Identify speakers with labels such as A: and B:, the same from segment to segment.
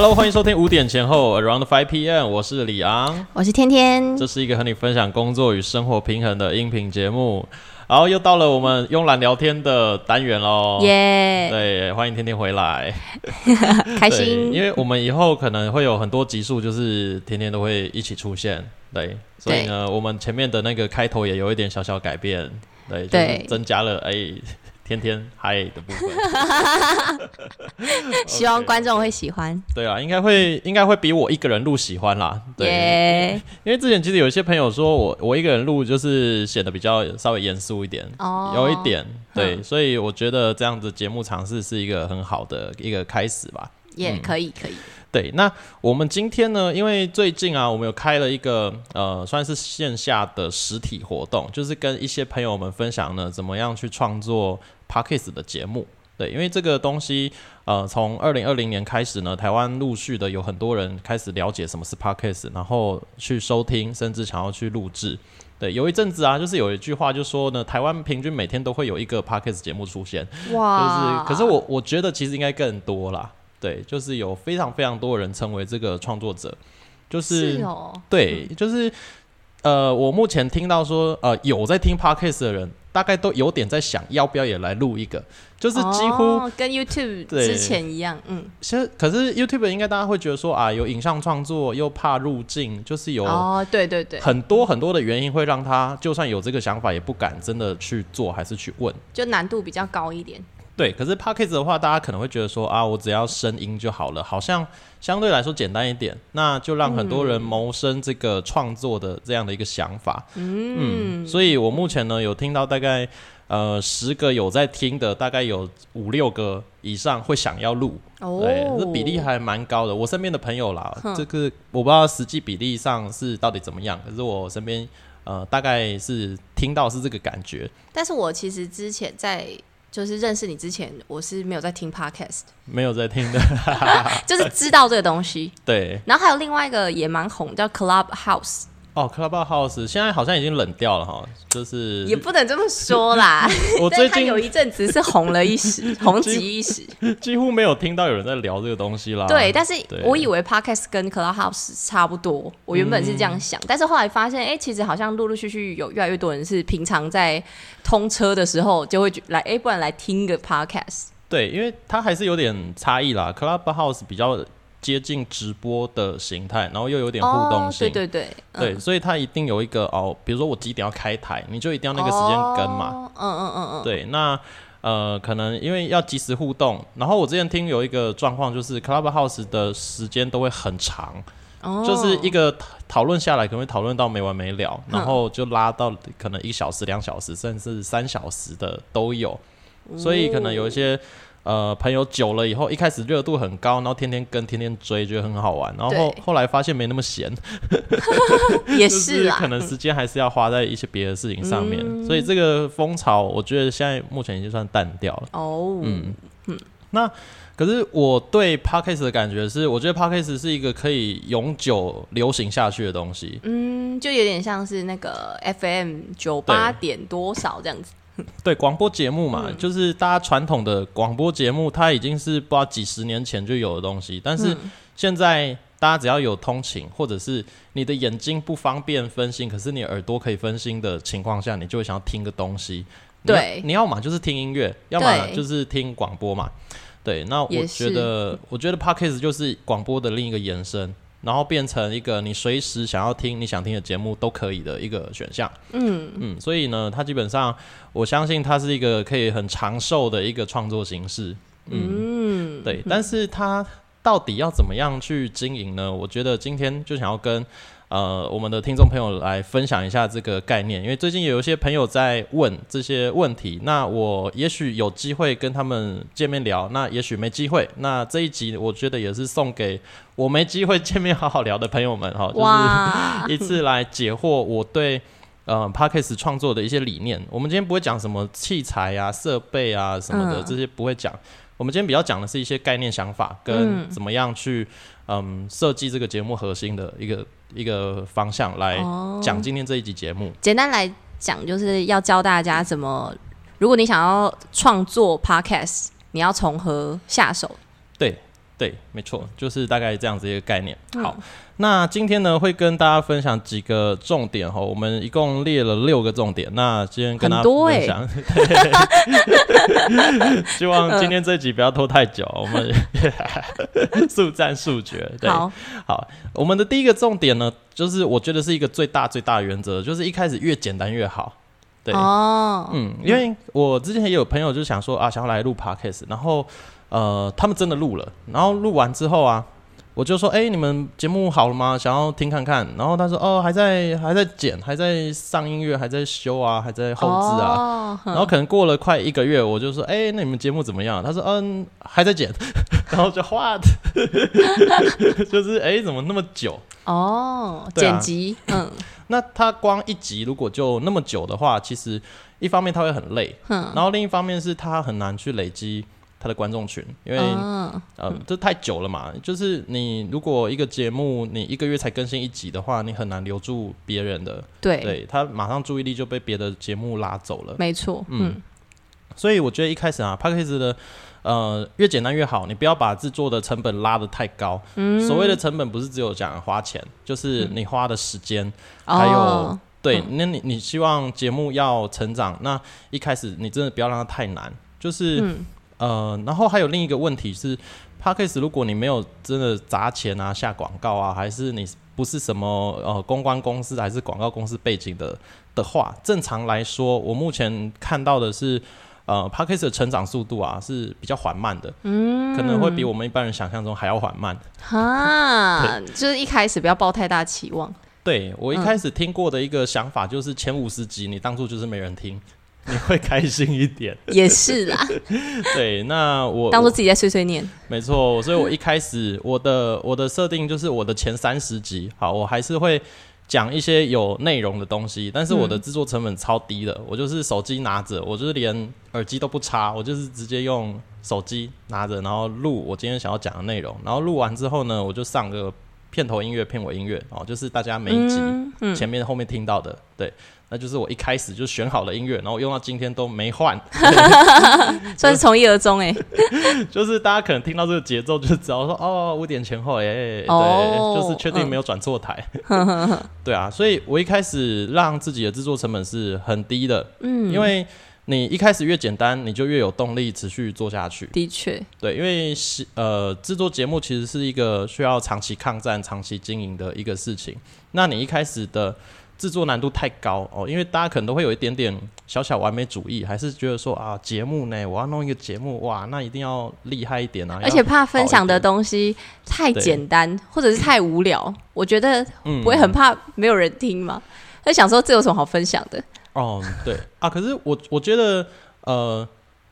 A: Hello，欢迎收听五点前后 Around Five PM，我是李昂，
B: 我是天天。
A: 这是一个和你分享工作与生活平衡的音频节目。然后又到了我们慵懒聊天的单元喽，
B: 耶！
A: 对，欢迎天天回来，
B: 开心。
A: 因为我们以后可能会有很多集数，就是天天都会一起出现，对，所以呢，我们前面的那个开头也有一点小小改变，对，就是增加了哎。天天嗨的部分，
B: 希望观众会喜欢。
A: 对啊，应该会，应该会比我一个人录喜欢啦。对，因为之前其实有一些朋友说我我一个人录就是显得比较稍微严肃一点，哦，有一点对，所以我觉得这样子节目尝试是一个很好的一个开始吧。
B: 也可以，可以。
A: 对，那我们今天呢？因为最近啊，我们有开了一个呃，算是线下的实体活动，就是跟一些朋友们分享呢，怎么样去创作 podcast 的节目。对，因为这个东西呃，从二零二零年开始呢，台湾陆续的有很多人开始了解什么是 podcast，然后去收听，甚至想要去录制。对，有一阵子啊，就是有一句话就说呢，台湾平均每天都会有一个 podcast 节目出现。哇！就是，可是我我觉得其实应该更多啦。对，就是有非常非常多人成为这个创作者，就是对，就是呃，我目前听到说，呃，有在听 podcast 的人，大概都有点在想要不要也来录一个，就是几乎
B: 跟 YouTube 之前一样，嗯。
A: 其实，可是 YouTube 应该大家会觉得说啊，有影像创作又怕入境，就是有
B: 哦，对对对，
A: 很多很多的原因会让他就算有这个想法，也不敢真的去做，还是去问，
B: 就难度比较高一点。
A: 对，可是 p o c k e t 的话，大家可能会觉得说啊，我只要声音就好了，好像 相对来说简单一点，那就让很多人谋生这个创作的这样的一个想法。嗯，所以我目前呢有听到大概呃十个有在听的，大概有五六个以上会想要录，对，这比例还蛮高的。我身边的朋友啦，这个我不知道实际比例上是到底怎么样，可是我身边呃大概是听到是这个感觉。
B: 但是我其实之前在。就是认识你之前，我是没有在听 podcast，
A: 没有在听的，
B: 就是知道这个东西。
A: 对，
B: 然后还有另外一个也蛮红，叫 Clubhouse。
A: 哦，Clubhouse 现在好像已经冷掉了哈，就是
B: 也不能这么说啦。我最近有一阵子是红了一时，红极一时，
A: 几乎没有听到有人在聊这个东西啦。
B: 对，但是我以为 Podcast 跟 Clubhouse 差不多，我原本是这样想，但是后来发现，哎，其实好像陆陆续续有越来越多人是平常在通车的时候就会来，哎，不然来听个 Podcast。
A: 对，因为它还是有点差异啦，Clubhouse 比较。接近直播的形态，然后又有点互动性，
B: 对对对，
A: 对，所以它一定有一个哦，比如说我几点要开台，你就一定要那个时间跟嘛，嗯嗯嗯嗯，对，那呃，可能因为要及时互动，然后我之前听有一个状况，就是 Clubhouse 的时间都会很长，就是一个讨论下来可能会讨论到没完没了，然后就拉到可能一小时、两小时，甚至三小时的都有，所以可能有一些。呃，朋友久了以后，一开始热度很高，然后天天跟、天天追，觉得很好玩，然后后来发现没那么闲，
B: 也是啊
A: 可能时间还是要花在一些别的事情上面，所以这个风潮，我觉得现在目前已经算淡掉了。哦，嗯。嗯，那可是我对 podcast 的感觉是，我觉得 podcast 是一个可以永久流行下去的东西。
B: 嗯，就有点像是那个 FM 九八点多少这样子。
A: 对广播节目嘛，就是大家传统的广播节目，它已经是不知道几十年前就有的东西。但是现在大家只要有通勤，或者是你的眼睛不方便分心，可是你耳朵可以分心的情况下，你就会想要听个东西。
B: 对，
A: 你要么就是听音乐，要么就是听广播嘛。对，那我觉得，我觉得 podcast 就是广播的另一个延伸。然后变成一个你随时想要听你想听的节目都可以的一个选项。嗯嗯，所以呢，它基本上我相信它是一个可以很长寿的一个创作形式。嗯，对。但是它到底要怎么样去经营呢？我觉得今天就想要跟。呃，我们的听众朋友来分享一下这个概念，因为最近有一些朋友在问这些问题，那我也许有机会跟他们见面聊，那也许没机会。那这一集我觉得也是送给我没机会见面好好聊的朋友们哈，就是一次来解惑我对呃 p a d k a s 创作的一些理念。我们今天不会讲什么器材啊、设备啊什么的，这些不会讲。我们今天比较讲的是一些概念想法，跟怎么样去嗯设计这个节目核心的一个一个方向来讲今天这一集节目。
B: 简单来讲，就是要教大家怎么，如果你想要创作 podcast，你要从何下手？
A: 对，对，没错，就是大概这样子一个概念。好，那今天呢会跟大家分享几个重点哈，我们一共列了六个重点。那今天跟大家分享，希望今天这集不要拖太久，我们 速战速决。
B: 好，
A: 好，我们的第一个重点呢，就是我觉得是一个最大最大的原则，就是一开始越简单越好。对，哦，嗯，因为我之前也有朋友就想说啊，想要来录 podcast，然后。呃，他们真的录了，然后录完之后啊，我就说，哎，你们节目好了吗？想要听看看。然后他说，哦，还在还在剪，还在上音乐，还在修啊，还在后置啊。然后可能过了快一个月，我就说，哎，那你们节目怎么样？他说，嗯，还在剪。然后就画，就是哎，怎么那么久？
B: 哦，剪辑，嗯。
A: 那他光一集如果就那么久的话，其实一方面他会很累，嗯，然后另一方面是他很难去累积。他的观众群，因为呃，这太久了嘛。就是你如果一个节目你一个月才更新一集的话，你很难留住别人的。
B: 对，
A: 对他马上注意力就被别的节目拉走了。
B: 没错，嗯。
A: 所以我觉得一开始啊 p a c k a g e 的呃越简单越好，你不要把制作的成本拉得太高。嗯。所谓的成本不是只有讲花钱，就是你花的时间，还有对，那你你希望节目要成长，那一开始你真的不要让它太难，就是。呃，然后还有另一个问题是 p a c k a g e 如果你没有真的砸钱啊、下广告啊，还是你不是什么呃公关公司还是广告公司背景的的话，正常来说，我目前看到的是，呃 p a c k a g e 的成长速度啊是比较缓慢的，嗯，可能会比我们一般人想象中还要缓慢。
B: 哈，就是一开始不要抱太大期望。
A: 对我一开始听过的一个想法就是前五十集你当初就是没人听。你会开心一点，
B: 也是啦。
A: 对，那我
B: 当做自己在碎碎念。
A: 没错，所以我一开始我的我的设定就是我的前三十集，好，我还是会讲一些有内容的东西，但是我的制作成本超低的，我就是手机拿着，我就是连耳机都不插，我就是直接用手机拿着，然后录我今天想要讲的内容，然后录完之后呢，我就上个片头音乐、片尾音乐哦，就是大家每一集前面后面听到的，对。那就是我一开始就选好了音乐，然后用到今天都没换，
B: 算是从一而终哎。
A: 就是大家可能听到这个节奏就知道说哦五点前后哎，对，就是确定没有转错台。对啊，所以我一开始让自己的制作成本是很低的，嗯，因为你一开始越简单，你就越有动力持续做下去。
B: 的确，
A: 对，因为是呃制作节目其实是一个需要长期抗战、长期经营的一个事情。那你一开始的。制作难度太高哦，因为大家可能都会有一点点小小完美主义，还是觉得说啊，节目呢，我要弄一个节目，哇，那一定要厉害一点啊，
B: 而且怕分享的东西太简单或者是太无聊，我觉得不会很怕没有人听嘛，他想说这有什么好分享的？
A: 哦，对啊，可是我我觉得呃。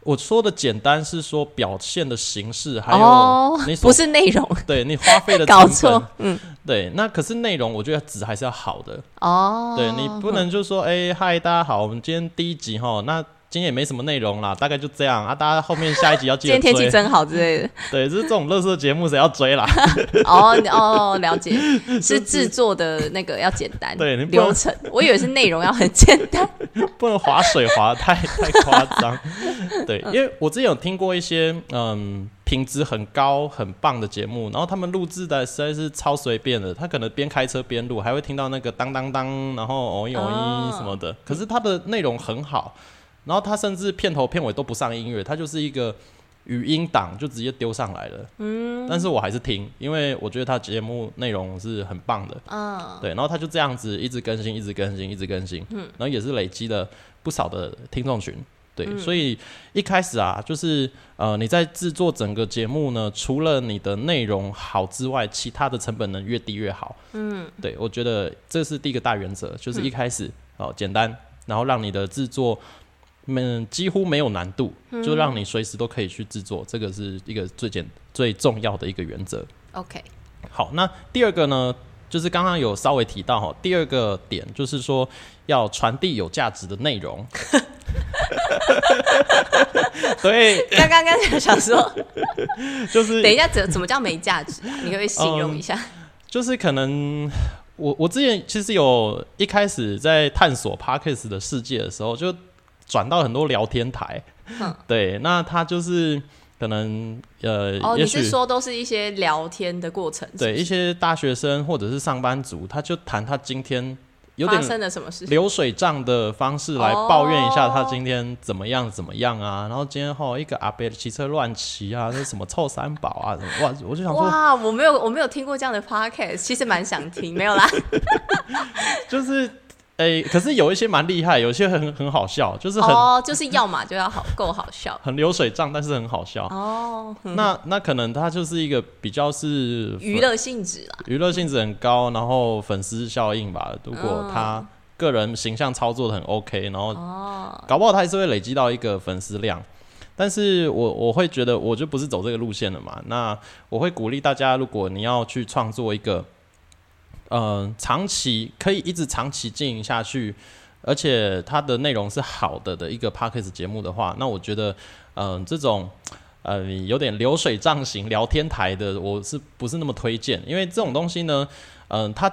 A: 我说的简单是说表现的形式，还有你
B: 不是内容，
A: 对你花费的搞错，嗯，对，那可是内容，我觉得纸还是要好的。哦，对你不能就说，哎，嗨，大家好，我们今天第一集哈，那。今天也没什么内容啦，大概就这样啊。大家后面下一集要记得追。
B: 今天天气真好之类的。
A: 对，就是这种乐色节目谁要追啦？
B: 哦 哦，了解，是制作的那个要简单，
A: 对
B: 流程。我以为是内容要很简单，
A: 不能划水划太太夸张。对，因为我之前有听过一些嗯品质很高很棒的节目，然后他们录制的实在是超随便的，他可能边开车边录，还会听到那个当当当，然后哦一哦一什么的。可是他的内容很好。然后他甚至片头片尾都不上音乐，他就是一个语音档就直接丢上来了。嗯，但是我还是听，因为我觉得他节目内容是很棒的。嗯，对，然后他就这样子一直更新，一直更新，一直更新。嗯，然后也是累积了不少的听众群。对，所以一开始啊，就是呃，你在制作整个节目呢，除了你的内容好之外，其他的成本能越低越好。嗯，对，我觉得这是第一个大原则，就是一开始哦简单，然后让你的制作。们几乎没有难度，就让你随时都可以去制作，这个是一个最简最重要的一个原则。
B: OK，
A: 好，那第二个呢，就是刚刚有稍微提到哈，第二个点就是说要传递有价值的内容。对，
B: 刚刚刚才想说，
A: 就是
B: 等一下怎怎么叫没价值啊？你可以形容一下。
A: 就是可能我我之前其实有一开始在探索 Parkes 的世界的时候就。转到很多聊天台，对，那他就是可能呃，
B: 哦，你是说都是一些聊天的过程？
A: 对，一些大学生或者是上班族，他就谈他今天有点
B: 发生了什么事，
A: 流水账的方式来抱怨一下他今天怎么样怎么样啊？然后今天后一个阿伯骑车乱骑啊，那什么臭三宝啊？哇，我就想说，
B: 哇，我没有我没有听过这样的 podcast，其实蛮想听，没有啦，
A: 就是。哎，可是有一些蛮厉害，有些很很好笑，就是很
B: 哦，就是要嘛就要好够好笑，
A: 很流水账，但是很好笑哦。那那可能他就是一个比较是
B: 娱乐性质啦，
A: 娱乐性质很高，然后粉丝效应吧。如果他个人形象操作的很 OK，然后哦，搞不好他还是会累积到一个粉丝量。但是我我会觉得我就不是走这个路线的嘛。那我会鼓励大家，如果你要去创作一个。嗯，长期可以一直长期经营下去，而且它的内容是好的的一个 podcast 节目的话，那我觉得，嗯，这种呃有点流水账型聊天台的，我是不是那么推荐？因为这种东西呢，嗯，它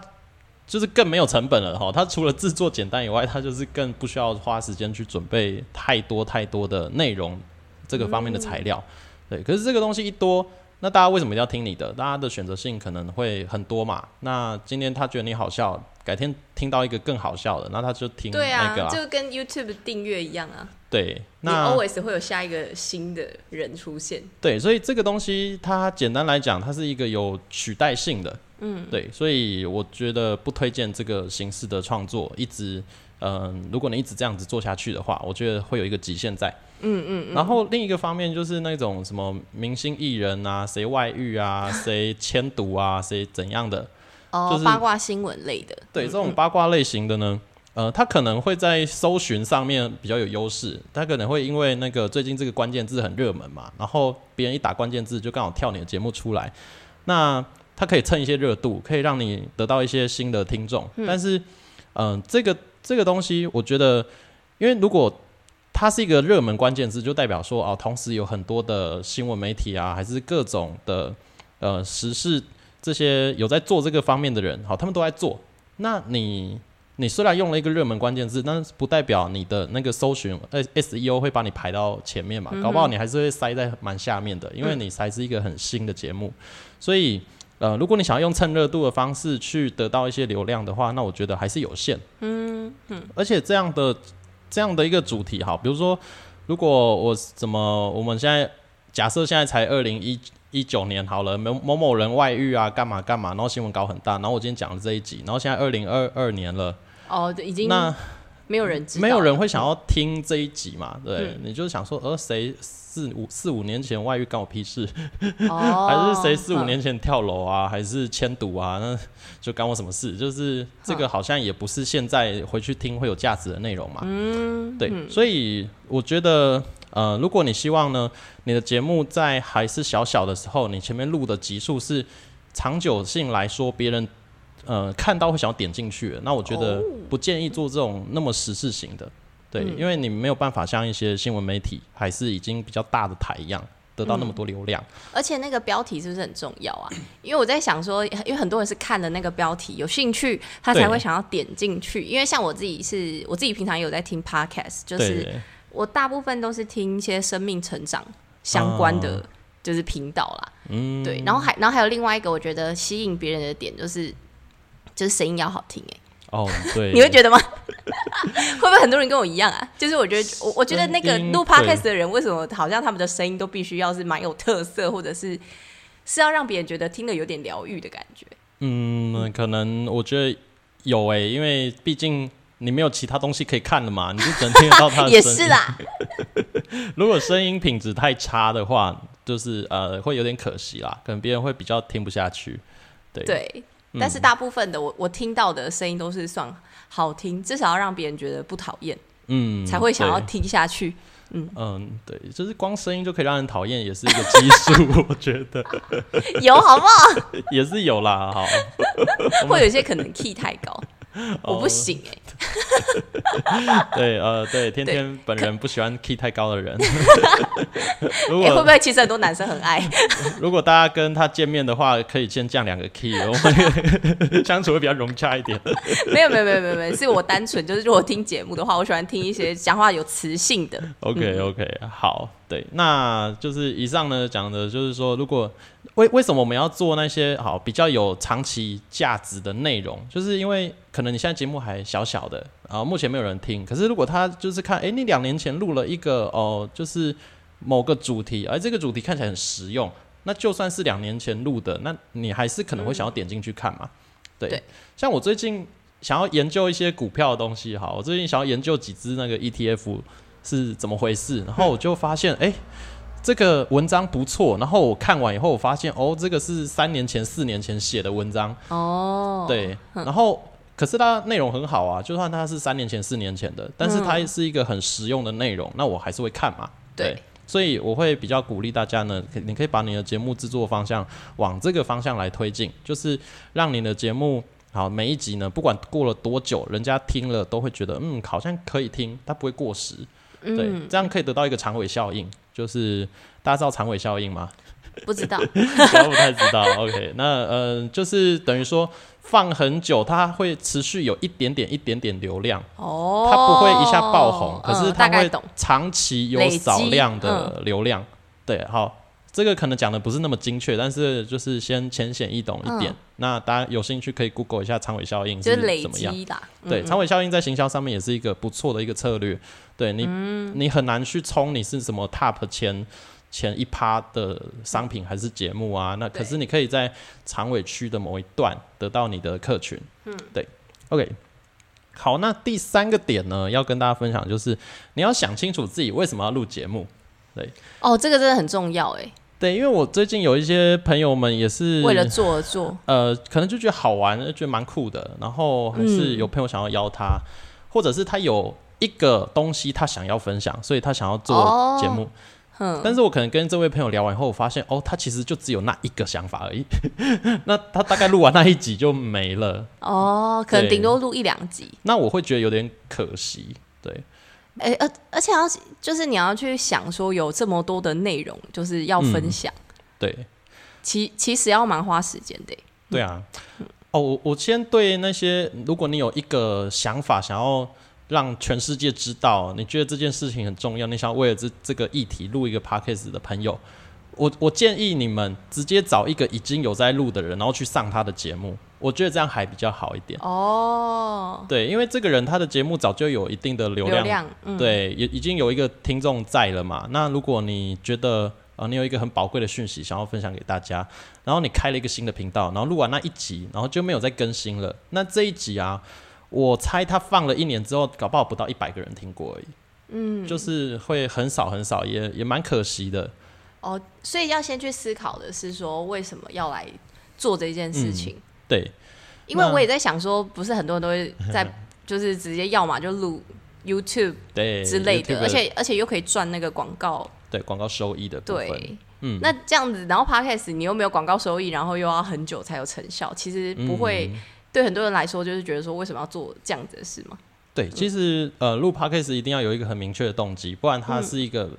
A: 就是更没有成本了哈。它除了制作简单以外，它就是更不需要花时间去准备太多太多的内容这个方面的材料。对，可是这个东西一多。那大家为什么要听你的？大家的选择性可能会很多嘛。那今天他觉得你好笑，改天听到一个更好笑的，那他就听那个，
B: 就跟 YouTube 订阅一样啊。
A: 对，
B: 那 always 会有下一个新的人出现。
A: 对，所以这个东西它简单来讲，它是一个有取代性的。嗯，对，所以我觉得不推荐这个形式的创作，一直。嗯，如果你一直这样子做下去的话，我觉得会有一个极限在。嗯嗯。然后另一个方面就是那种什么明星艺人啊，谁外遇啊，谁迁毒啊，谁怎样的，
B: 就是八卦新闻类的。
A: 对，这种八卦类型的呢，呃，他可能会在搜寻上面比较有优势，他可能会因为那个最近这个关键字很热门嘛，然后别人一打关键字就刚好跳你的节目出来，那他可以蹭一些热度，可以让你得到一些新的听众。但是，嗯，这个。这个东西，我觉得，因为如果它是一个热门关键字，就代表说哦，同时有很多的新闻媒体啊，还是各种的呃时事这些有在做这个方面的人，好，他们都在做。那你你虽然用了一个热门关键字，但是不代表你的那个搜寻呃 SEO 会把你排到前面嘛？搞不好你还是会塞在蛮下面的，因为你才是一个很新的节目，所以。呃，如果你想要用蹭热度的方式去得到一些流量的话，那我觉得还是有限。嗯嗯，而且这样的这样的一个主题哈，比如说，如果我怎么我们现在假设现在才二零一一九年好了，某某某人外遇啊，干嘛干嘛，然后新闻搞很大，然后我今天讲了这一集，然后现在二零二二年了，
B: 哦，已经
A: 那
B: 没有人知，
A: 没有人会想要听这一集嘛？对，你就是想说，呃，谁？四五四五年前外遇干我屁事，还是谁四五年前跳楼啊，还是迁赌啊？那就干我什么事？就是这个好像也不是现在回去听会有价值的内容嘛。嗯，对，所以我觉得，呃，如果你希望呢，你的节目在还是小小的时候，你前面录的集数是长久性来说，别人呃看到会想要点进去，那我觉得不建议做这种那么实事型的。对，因为你没有办法像一些新闻媒体，还是已经比较大的台一样，得到那么多流量。
B: 而且那个标题是不是很重要啊？因为我在想说，因为很多人是看了那个标题有兴趣，他才会想要点进去。因为像我自己是，我自己平常有在听 podcast，就是我大部分都是听一些生命成长相关的，就是频道啦。嗯，对。然后还然后还有另外一个，我觉得吸引别人的点就是，就是声音要好听哎。
A: 哦，对，
B: 你会觉得吗？会不会很多人跟我一样啊？就是我觉得，我我觉得那个录 podcast 的人，为什么好像他们的声音都必须要是蛮有特色，或者是是要让别人觉得听的有点疗愈的感觉？
A: 嗯，可能我觉得有诶，因为毕竟你没有其他东西可以看的嘛，你就只能听得到他的 声音。
B: 也是啦。
A: 如果声音品质太差的话，就是呃，会有点可惜啦，可能别人会比较听不下去。对。
B: 对。但是大部分的我我听到的声音都是算好听，至少要让别人觉得不讨厌，嗯，才会想要听下去。
A: 嗯嗯，对，就是光声音就可以让人讨厌，也是一个基数，我觉得
B: 有好不好？
A: 也是有啦，好，
B: 会有些可能 key 太高。我不行
A: 哎。对，呃，对，天 天本人不喜欢 key 太高的人。
B: 如果会不会其实很多男生很爱？
A: 如果大家跟他见面的话，可以先降两个 key，我们相处会比较融洽一点。
B: 没有没有没有没有没有，是我单纯就是如果听节目的话，我喜欢听一些讲话有磁性的。
A: OK OK，好，对，那就是以上呢讲的就是说，如果为为什么我们要做那些好比较有长期价值的内容，就是因为可能你现在节目还小小的，然后目前没有人听，可是如果他就是看，哎，你两年前录了一个哦，就是某个主题，而这个主题看起来很实用，那就算是两年前录的，那你还是可能会想要点进去看嘛？对，像我最近。想要研究一些股票的东西，哈，我最近想要研究几只那个 ETF 是怎么回事，然后我就发现，哎，这个文章不错，然后我看完以后，我发现，哦，这个是三年前、四年前写的文章，哦，对，然后可是它内容很好啊，就算它是三年前、四年前的，但是它是一个很实用的内容，那我还是会看嘛，对，所以我会比较鼓励大家呢，你可以把你的节目制作方向往这个方向来推进，就是让你的节目。好，每一集呢，不管过了多久，人家听了都会觉得，嗯，好像可以听，它不会过时，对，这样可以得到一个长尾效应。就是大家知道长尾效应吗？
B: 不知道，
A: 不太知道。OK，那呃，就是等于说放很久，它会持续有一点点、一点点流量。哦，它不会一下爆红，可是它会长期有少量的流量。对，好。这个可能讲的不是那么精确，但是就是先浅显易懂一点。那大家有兴趣可以 Google 一下长尾效应是怎么样。对，长尾效应在行销上面也是一个不错的一个策略。对你，你很难去冲你是什么 Top 前前一趴的商品还是节目啊？那可是你可以在长尾区的某一段得到你的客群。嗯，对。OK，好，那第三个点呢，要跟大家分享就是你要想清楚自己为什么要录节目。对，
B: 哦，这个真的很重要哎。
A: 对，因为我最近有一些朋友们也是
B: 为了做而做，
A: 呃，可能就觉得好玩，觉得蛮酷的，然后还是有朋友想要邀他，或者是他有一个东西他想要分享，所以他想要做节目。嗯，但是我可能跟这位朋友聊完以后，我发现哦，他其实就只有那一个想法而已。那他大概录完那一集就没了。
B: 哦，可能顶多录一两集。
A: 那我会觉得有点可惜。对。
B: 哎，而而且要就是你要去想说有这么多的内容，就是要分享。
A: 对，
B: 其其实要蛮花时间的。
A: 对啊。哦，我我先对那些，如果你有一个想法，想要让全世界知道，你觉得这件事情很重要，你想为了这这个议题录一个 podcast 的朋友，我我建议你们直接找一个已经有在录的人，然后去上他的节目。我觉得这样还比较好一点哦。对，因为这个人他的节目早就有一定的流量，对，也已经有一个听众在了嘛。那如果你觉得呃你有一个很宝贵的讯息想要分享给大家，然后你开了一个新的频道，然后录完那一集，然后就没有再更新了。那这一集啊，我猜他放了一年之后，搞不好不到一百个人听过而已。嗯，就是会很少很少，也也蛮可惜的。
B: 哦，所以要先去思考的是说，为什么要来做这件事情？
A: 对，
B: 因为我也在想说，不是很多人都会在，就是直接要嘛就录 YouTube
A: 对
B: 之类的，而且而且又可以赚那个广告，
A: 对广告收益的
B: 对，嗯，那这样子，然后 Podcast 你又没有广告收益，然后又要很久才有成效，其实不会对很多人来说，就是觉得说为什么要做这样子的事吗？
A: 对，其实呃，录 Podcast 一定要有一个很明确的动机，不然它是一个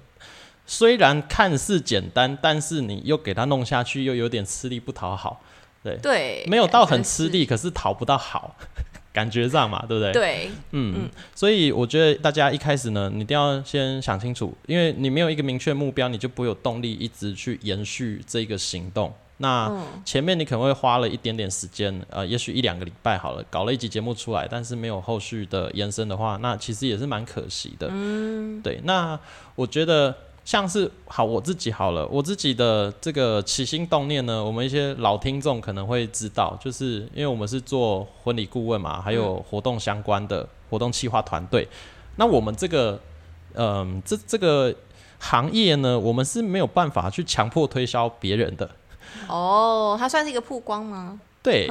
A: 虽然看似简单，但是你又给它弄下去，又有点吃力不讨好。对
B: 对，
A: 没有到很吃力，可是讨不到好，感觉上嘛，对不对？
B: 对，
A: 嗯，所以我觉得大家一开始呢，你一定要先想清楚，因为你没有一个明确目标，你就不会有动力一直去延续这个行动。那前面你可能会花了一点点时间，呃，也许一两个礼拜好了，搞了一集节目出来，但是没有后续的延伸的话，那其实也是蛮可惜的。嗯，对，那我觉得。像是好我自己好了，我自己的这个起心动念呢，我们一些老听众可能会知道，就是因为我们是做婚礼顾问嘛，还有活动相关的活动企划团队。那我们这个，嗯，这这个行业呢，我们是没有办法去强迫推销别人的。
B: 哦，它算是一个曝光吗？
A: 对，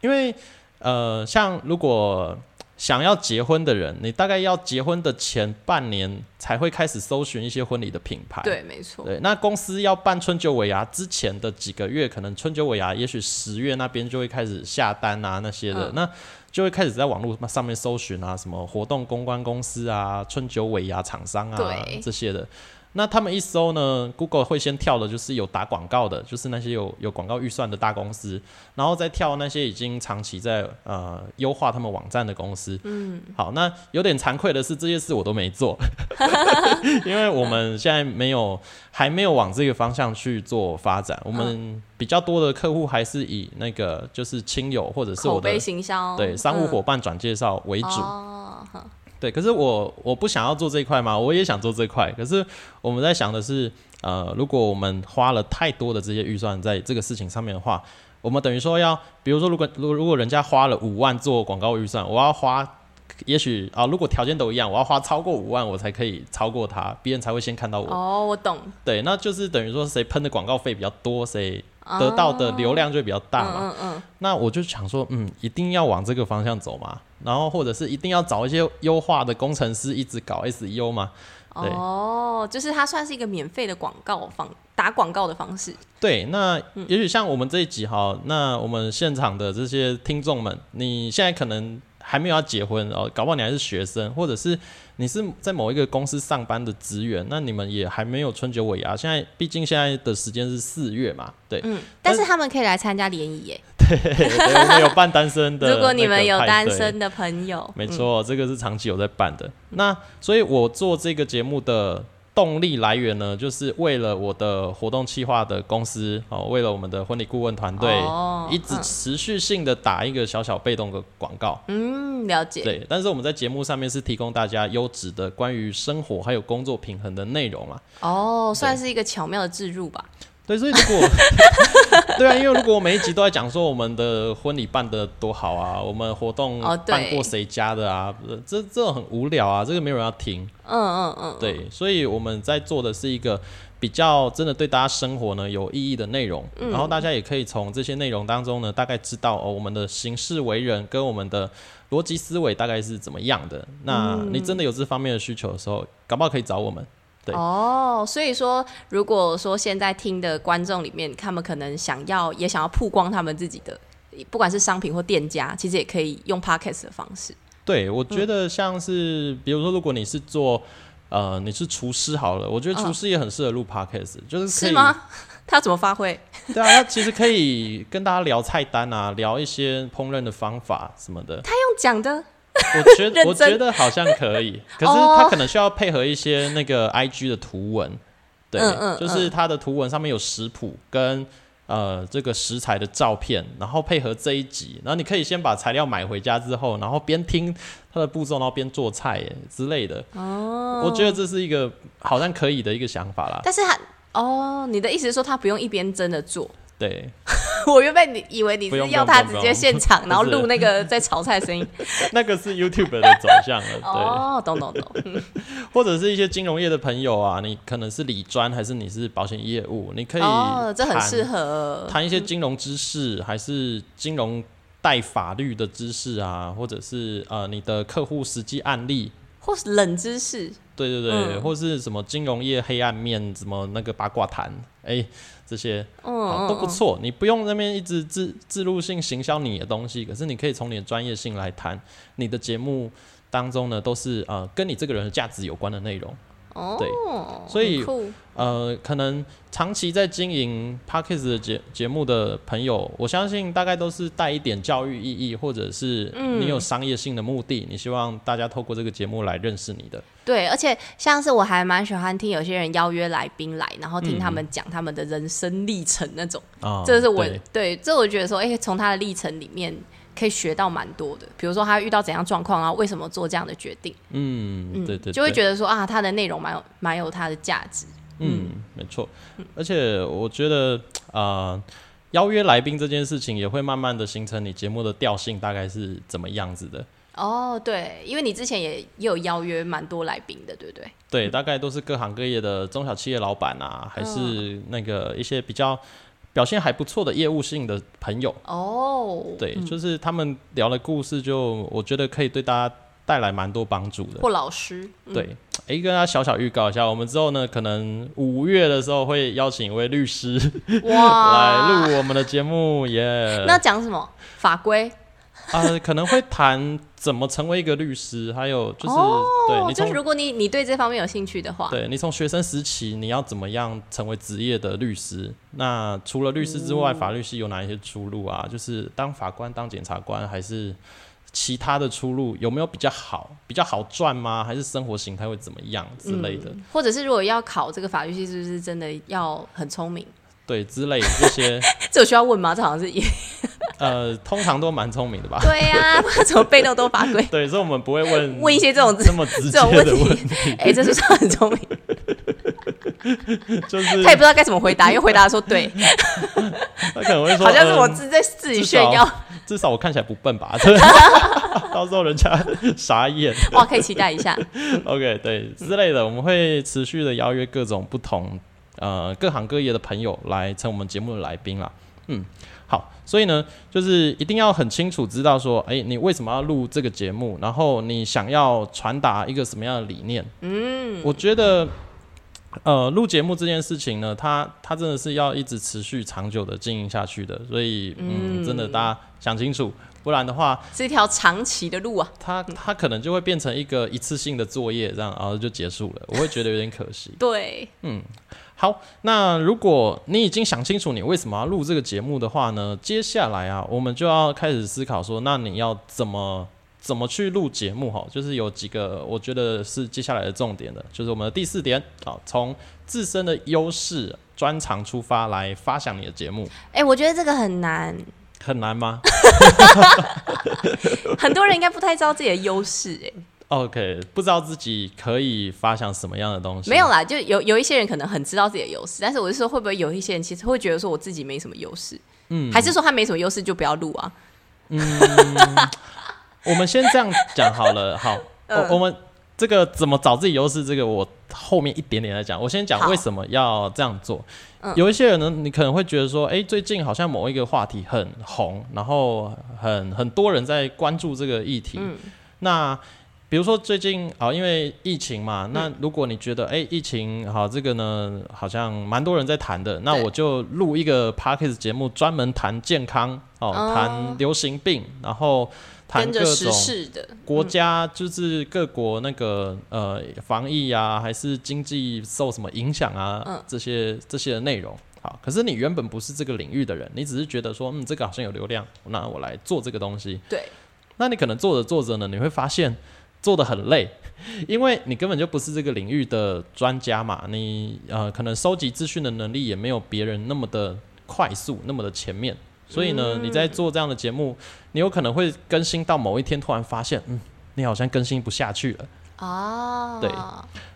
A: 因为呃，像如果想要结婚的人，你大概要结婚的前半年才会开始搜寻一些婚礼的品牌。
B: 对，没错。
A: 对，那公司要办春酒尾牙之前的几个月，可能春酒尾牙，也许十月那边就会开始下单啊那些的，那就会开始在网络上面搜寻啊，什么活动公关公司啊、春酒尾牙厂商啊这些的。那他们一搜呢，Google 会先跳的就是有打广告的，就是那些有有广告预算的大公司，然后再跳那些已经长期在呃优化他们网站的公司。嗯，好，那有点惭愧的是，这些事我都没做，因为我们现在没有还没有往这个方向去做发展。我们比较多的客户还是以那个就是亲友或者是我的对商务伙伴转介绍为主。对，可是我我不想要做这一块嘛，我也想做这块。可是我们在想的是，呃，如果我们花了太多的这些预算在这个事情上面的话，我们等于说要，比如说，如果如如果人家花了五万做广告预算，我要花，也许啊，如果条件都一样，我要花超过五万，我才可以超过他，别人才会先看到我。
B: 哦，我懂。
A: 对，那就是等于说，谁喷的广告费比较多，谁。得到的流量就比较大嘛，嗯嗯，那我就想说，嗯，一定要往这个方向走嘛，然后或者是一定要找一些优化的工程师一直搞 SEO 嘛，
B: 哦，就是它算是一个免费的广告方打广告的方式。
A: 对，那也许像我们这一集哈，那我们现场的这些听众们，你现在可能还没有要结婚哦，搞不好你还是学生，或者是。你是在某一个公司上班的职员，那你们也还没有春节尾牙。现在毕竟现在的时间是四月嘛，对。
B: 嗯，但是他们可以来参加联谊耶。
A: 对，我们有办单身的。
B: 如果你们有单身的朋友，
A: 没错，这个是长期有在办的。那所以，我做这个节目的。动力来源呢，就是为了我的活动企划的公司哦，为了我们的婚礼顾问团队，哦一直持续性的打一个小小被动的广告。
B: 嗯，了解。
A: 对，但是我们在节目上面是提供大家优质的关于生活还有工作平衡的内容啊。
B: 哦，算是一个巧妙的置入吧。
A: 对，所以如果 对啊，因为如果我每一集都在讲说我们的婚礼办的多好啊，我们活动办过谁家的啊，这这种很无聊啊，这个没有人要听。嗯嗯嗯。对，所以我们在做的是一个比较真的对大家生活呢有意义的内容，然后大家也可以从这些内容当中呢，大概知道哦我们的行事为人跟我们的逻辑思维大概是怎么样的。那你真的有这方面的需求的时候，搞不好可以找我们。
B: 哦，所以说，如果说现在听的观众里面，他们可能想要也想要曝光他们自己的，不管是商品或店家，其实也可以用 podcast 的方式。
A: 对，我觉得像是，比如说，如果你是做，呃，你是厨师好了，我觉得厨师也很适合录 podcast，就是
B: 是吗？他怎么发挥？
A: 对啊，他其实可以跟大家聊菜单啊，聊一些烹饪的方法什么的。
B: 他用讲的。
A: 我觉得我觉得好像可以，可是他可能需要配合一些那个 I G 的图文，对，就是他的图文上面有食谱跟呃这个食材的照片，然后配合这一集，然后你可以先把材料买回家之后，然后边听他的步骤，然后边做菜之类的。哦，我觉得这是一个好像可以的一个想法啦。
B: 但是他哦，你的意思是说他不用一边真的做？
A: 对，
B: 我原本你以为你是要他直接现场，然后录那个在炒菜声音，
A: 那个是 YouTube 的走向了。对。哦，
B: 懂懂懂。
A: 或者是一些金融业的朋友啊，你可能是理专还是你是保险业务，你可以哦，
B: 这很适合。
A: 谈一些金融知识，还是金融带法律的知识啊，或者是呃你的客户实际案例，
B: 或是冷知识，
A: 对对对，或是什么金融业黑暗面，什么那个八卦谈，哎。这些都不错，你不用那边一直自自入性行销你的东西，可是你可以从你的专业性来谈你的节目当中呢，都是呃跟你这个人的价值有关的内容。对，所以呃，可能长期在经营 p a c k e s 的节节目的朋友，我相信大概都是带一点教育意义，或者是你有商业性的目的，你希望大家透过这个节目来认识你的。
B: 对，而且像是我还蛮喜欢听有些人邀约来宾来，然后听他们讲他们的人生历程那种。啊，这是我对，这我觉得说，哎，从他的历程里面。可以学到蛮多的，比如说他遇到怎样状况啊，为什么做这样的决定？
A: 嗯，对对，
B: 就会觉得说啊，他的内容蛮有蛮有它的价值。
A: 嗯，没错。而且我觉得啊，邀约来宾这件事情也会慢慢的形成你节目的调性，大概是怎么样子的？
B: 哦，对，因为你之前也也有邀约蛮多来宾的，对不对？
A: 对，大概都是各行各业的中小企业老板啊，还是那个一些比较。表现还不错的业务性的朋友。
B: 哦，
A: 对，就是他们聊的故事，就我觉得可以对大家带来蛮多帮助的。
B: 或老师，
A: 对，哎，跟大家小小预告一下，我们之后呢，可能五月的时候会邀请一位律师哇。来录我们的节目耶。
B: 那讲什么？法规？
A: 啊，可能会谈怎么成为一个律师，还有就是，对，
B: 就是如果你你对这方面有兴趣的话，
A: 对你从学生时期你要怎么样成为职业的律师？那除了律师之外，法律系有哪一些出路啊？就是当法官、当检察官，还是其他的出路？有没有比较好、比较好赚吗？还是生活形态会怎么样之类的？
B: 或者是如果要考这个法律系，是不是真的要很聪明？
A: 对，之类这些，
B: 这有需要问吗？这好像是也。
A: 呃，通常都蛮聪明的吧？
B: 对呀，怎么被动都法规？
A: 对，所以我们不会问
B: 问一些这种
A: 这么直接的问题。
B: 哎，这是算很聪明，
A: 就是
B: 他也不知道该怎么回答，因为回答说对，
A: 他可能会说
B: 好像是我自在自己炫耀。
A: 至少我看起来不笨吧？到时候人家傻眼。
B: 哇，可以期待一下。
A: OK，对之类的，我们会持续的邀约各种不同呃各行各业的朋友来成我们节目的来宾啦。嗯。好，所以呢，就是一定要很清楚知道说，哎，你为什么要录这个节目？然后你想要传达一个什么样的理念？嗯，我觉得，呃，录节目这件事情呢，它它真的是要一直持续长久的经营下去的。所以，嗯，真的大家想清楚，不然的话，
B: 是一条长期的路啊。
A: 它它可能就会变成一个一次性的作业，这样然后就结束了。我会觉得有点可惜。
B: 对，
A: 嗯。好，那如果你已经想清楚你为什么要录这个节目的话呢？接下来啊，我们就要开始思考说，那你要怎么怎么去录节目？哈，就是有几个我觉得是接下来的重点的，就是我们的第四点，好，从自身的优势专长出发来发想你的节目。
B: 哎，我觉得这个很难，
A: 很难吗？
B: 很多人应该不太知道自己的优势，哎。
A: OK，不知道自己可以发想什么样的东西？
B: 没有啦，就有有一些人可能很知道自己的优势，但是我是说，会不会有一些人其实会觉得说我自己没什么优势？嗯，还是说他没什么优势就不要录啊？
A: 嗯，我们先这样讲好了。好，我我们这个怎么找自己优势？这个我后面一点点来讲。我先讲为什么要这样做。有一些人呢，你可能会觉得说，哎，最近好像某一个话题很红，然后很很多人在关注这个议题。嗯，那比如说最近啊，因为疫情嘛，那如果你觉得哎，疫情好这个呢，好像蛮多人在谈的，那我就录一个 podcast 节目，专门谈健康哦，谈流行病，然后谈各种国家，就是各国那个呃防疫啊，还是经济受什么影响啊，这些这些的内容。好，可是你原本不是这个领域的人，你只是觉得说，嗯，这个好像有流量，那我来做这个东西。
B: 对，
A: 那你可能做着做着呢，你会发现。做的很累，因为你根本就不是这个领域的专家嘛，你呃可能收集资讯的能力也没有别人那么的快速，那么的前面，所以呢，你在做这样的节目，你有可能会更新到某一天，突然发现，嗯，你好像更新不下去了。哦，对，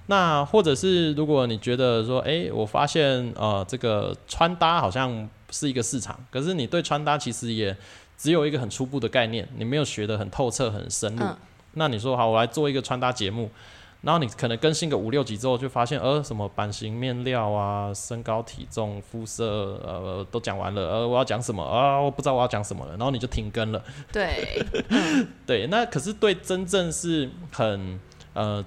A: 那或者是如果你觉得说，哎，我发现呃这个穿搭好像是一个市场，可是你对穿搭其实也只有一个很初步的概念，你没有学得很透彻、很深入。那你说好，我来做一个穿搭节目，然后你可能更新个五六集之后，就发现呃什么版型、面料啊、身高、体重、肤色，呃都讲完了，呃我要讲什么啊？我不知道我要讲什么了，然后你就停更了。
B: 对，
A: 对，那可是对真正是很呃。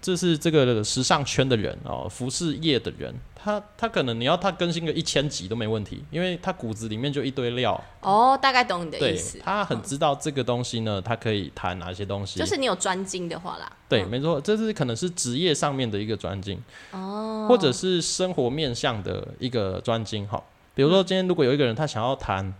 A: 就是这个时尚圈的人哦，服饰业的人，他他可能你要他更新个一千集都没问题，因为他骨子里面就一堆料。
B: 哦，大概懂你的意思。
A: 他很知道这个东西呢，他可以谈哪些东西。
B: 就是你有专精的话啦。
A: 对，没错，这是可能是职业上面的一个专精，哦，或者是生活面向的一个专精。哈，比如说今天如果有一个人他想要谈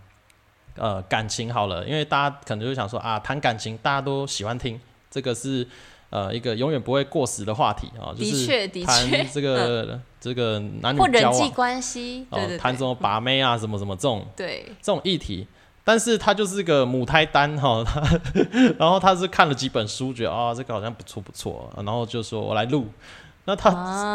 A: 呃感情好了，因为大家可能就想说啊，谈感情大家都喜欢听，这个是。呃，一个永远不会过时的话题啊，就是谈这个这个男女交
B: 往关系，对对，
A: 谈什么把妹啊，什么什么这种，
B: 对
A: 这种议题。但是他就是个母胎单哈，然后他是看了几本书，觉得啊这个好像不错不错，然后就说我来录。那他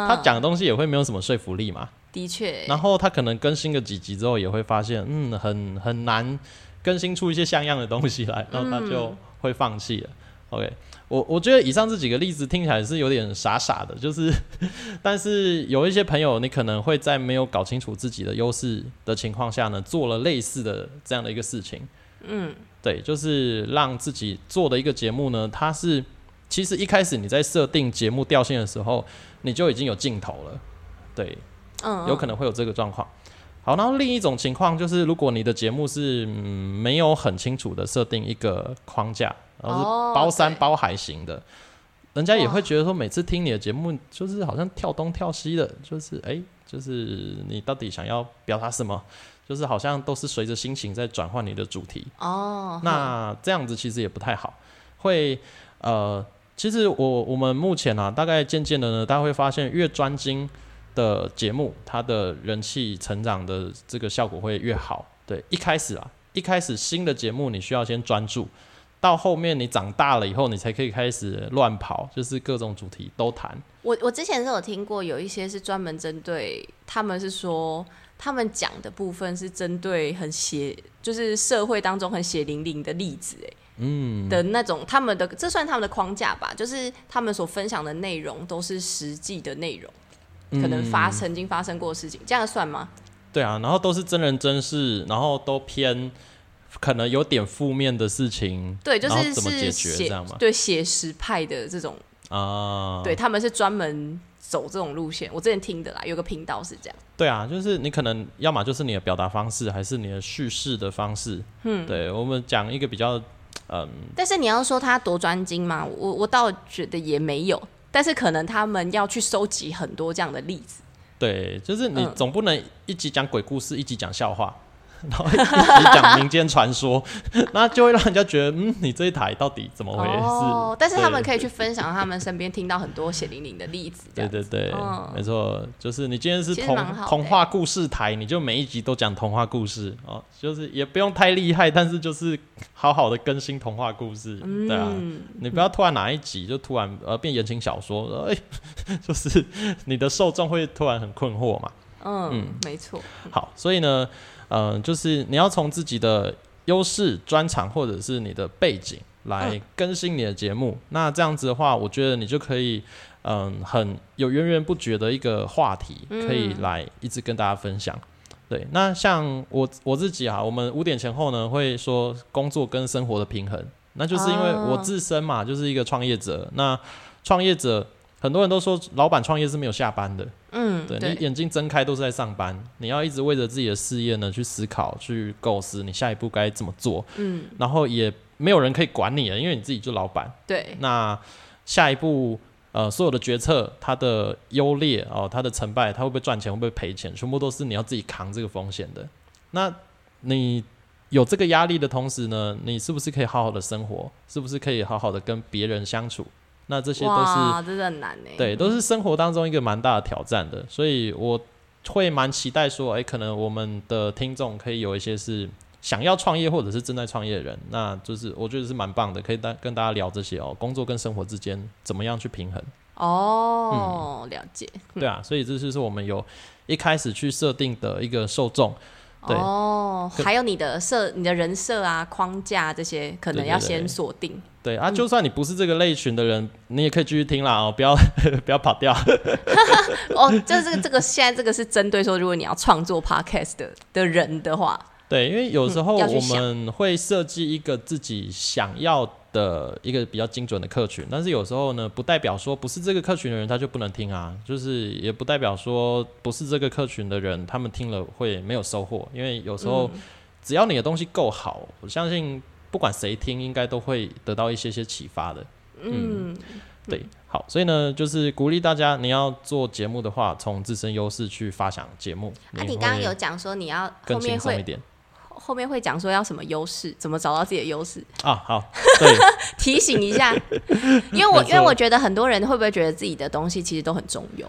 A: 他讲的东西也会没有什么说服力嘛？
B: 的确。
A: 然后他可能更新个几集之后，也会发现嗯很很难更新出一些像样的东西来，然后他就会放弃了。OK，我我觉得以上这几个例子听起来是有点傻傻的，就是，但是有一些朋友，你可能会在没有搞清楚自己的优势的情况下呢，做了类似的这样的一个事情。嗯，对，就是让自己做的一个节目呢，它是其实一开始你在设定节目调性的时候，你就已经有镜头了。对，嗯，有可能会有这个状况。好，然后另一种情况就是，如果你的节目是没有很清楚的设定一个框架，然后是包山包海型的，人家也会觉得说，每次听你的节目就是好像跳东跳西的，就是哎，就是你到底想要表达什么？就是好像都是随着心情在转换你的主题。哦，那这样子其实也不太好，会呃，其实我我们目前啊，大概渐渐的呢，大家会发现越专精。的节目，它的人气成长的这个效果会越好。对，一开始啊，一开始新的节目你需要先专注，到后面你长大了以后，你才可以开始乱跑，就是各种主题都谈。
B: 我我之前是有听过，有一些是专门针对，他们是说他们讲的部分是针对很血，就是社会当中很血淋淋的例子，哎，嗯，的那种他们的这算他们的框架吧，就是他们所分享的内容都是实际的内容。可能发曾经发生过的事情，这样算吗？
A: 对啊，然后都是真人真事，然后都偏可能有点负面的事情。
B: 对，就是
A: 怎么解决这样
B: 吗？对，写实派的这种啊，对他们是专门走这种路线。我之前听的啦，有个频道是这样。
A: 对啊，就是你可能要么就是你的表达方式，还是你的叙事的方式。嗯，对我们讲一个比较嗯，
B: 但是你要说他多专精嘛，我我倒觉得也没有。但是可能他们要去收集很多这样的例子，
A: 对，就是你总不能一集讲鬼故事，一集讲笑话。然后一直讲民间传说，那就会让人家觉得，嗯，你这一台到底怎么回事？哦，
B: 但是他们可以去分享他们身边听到很多血淋淋的例子。
A: 对对对，没错，就是你今天是童童话故事台，你就每一集都讲童话故事哦，就是也不用太厉害，但是就是好好的更新童话故事，对啊，你不要突然哪一集就突然呃变言情小说，哎，就是你的受众会突然很困惑嘛。
B: 嗯，没错。
A: 好，所以呢。嗯，就是你要从自己的优势、专长或者是你的背景来更新你的节目。那这样子的话，我觉得你就可以，嗯，很有源源不绝的一个话题，可以来一直跟大家分享。对，那像我我自己啊，我们五点前后呢会说工作跟生活的平衡，那就是因为我自身嘛，就是一个创业者。那创业者。很多人都说，老板创业是没有下班的。嗯，对你眼睛睁开都是在上班，你要一直为着自己的事业呢去思考、去构思，你下一步该怎么做。嗯，然后也没有人可以管你了，因为你自己就老板。
B: 对，
A: 那下一步呃，所有的决策，它的优劣哦，它的成败，它会不会赚钱，会不会赔钱，全部都是你要自己扛这个风险的。那你有这个压力的同时呢，你是不是可以好好的生活？是不是可以好好的跟别人相处？那这些都是
B: 真的很难呢。
A: 对，都是生活当中一个蛮大的挑战的，所以我会蛮期待说，哎，可能我们的听众可以有一些是想要创业或者是正在创业的人，那就是我觉得是蛮棒的，可以大跟大家聊这些哦，工作跟生活之间怎么样去平衡。
B: 哦，了解。
A: 对啊，所以这就是我们有一开始去设定的一个受众。
B: 哦，还有你的设、你的人设啊、框架这些，可能要先锁定。
A: 对啊，就算你不是这个类群的人，你也可以继续听啦哦，不要 不要跑掉。
B: 哦，就是这个现在这个是针对说，如果你要创作 podcast 的的人的话。
A: 对，因为有时候我们会设计一个自己想要的一个比较精准的客群，但是有时候呢，不代表说不是这个客群的人他就不能听啊，就是也不代表说不是这个客群的人他们听了会没有收获，因为有时候只要你的东西够好，我相信不管谁听应该都会得到一些些启发的。嗯，对，好，所以呢，就是鼓励大家，你要做节目的话，从自身优势去发想节目。
B: 啊，你刚刚有讲说你要
A: 更轻松一点。
B: 后面会讲说要什么优势，怎么找到自己的优势
A: 啊？好，对，
B: 提醒一下，因为我因为我觉得很多人会不会觉得自己的东西其实都很中庸？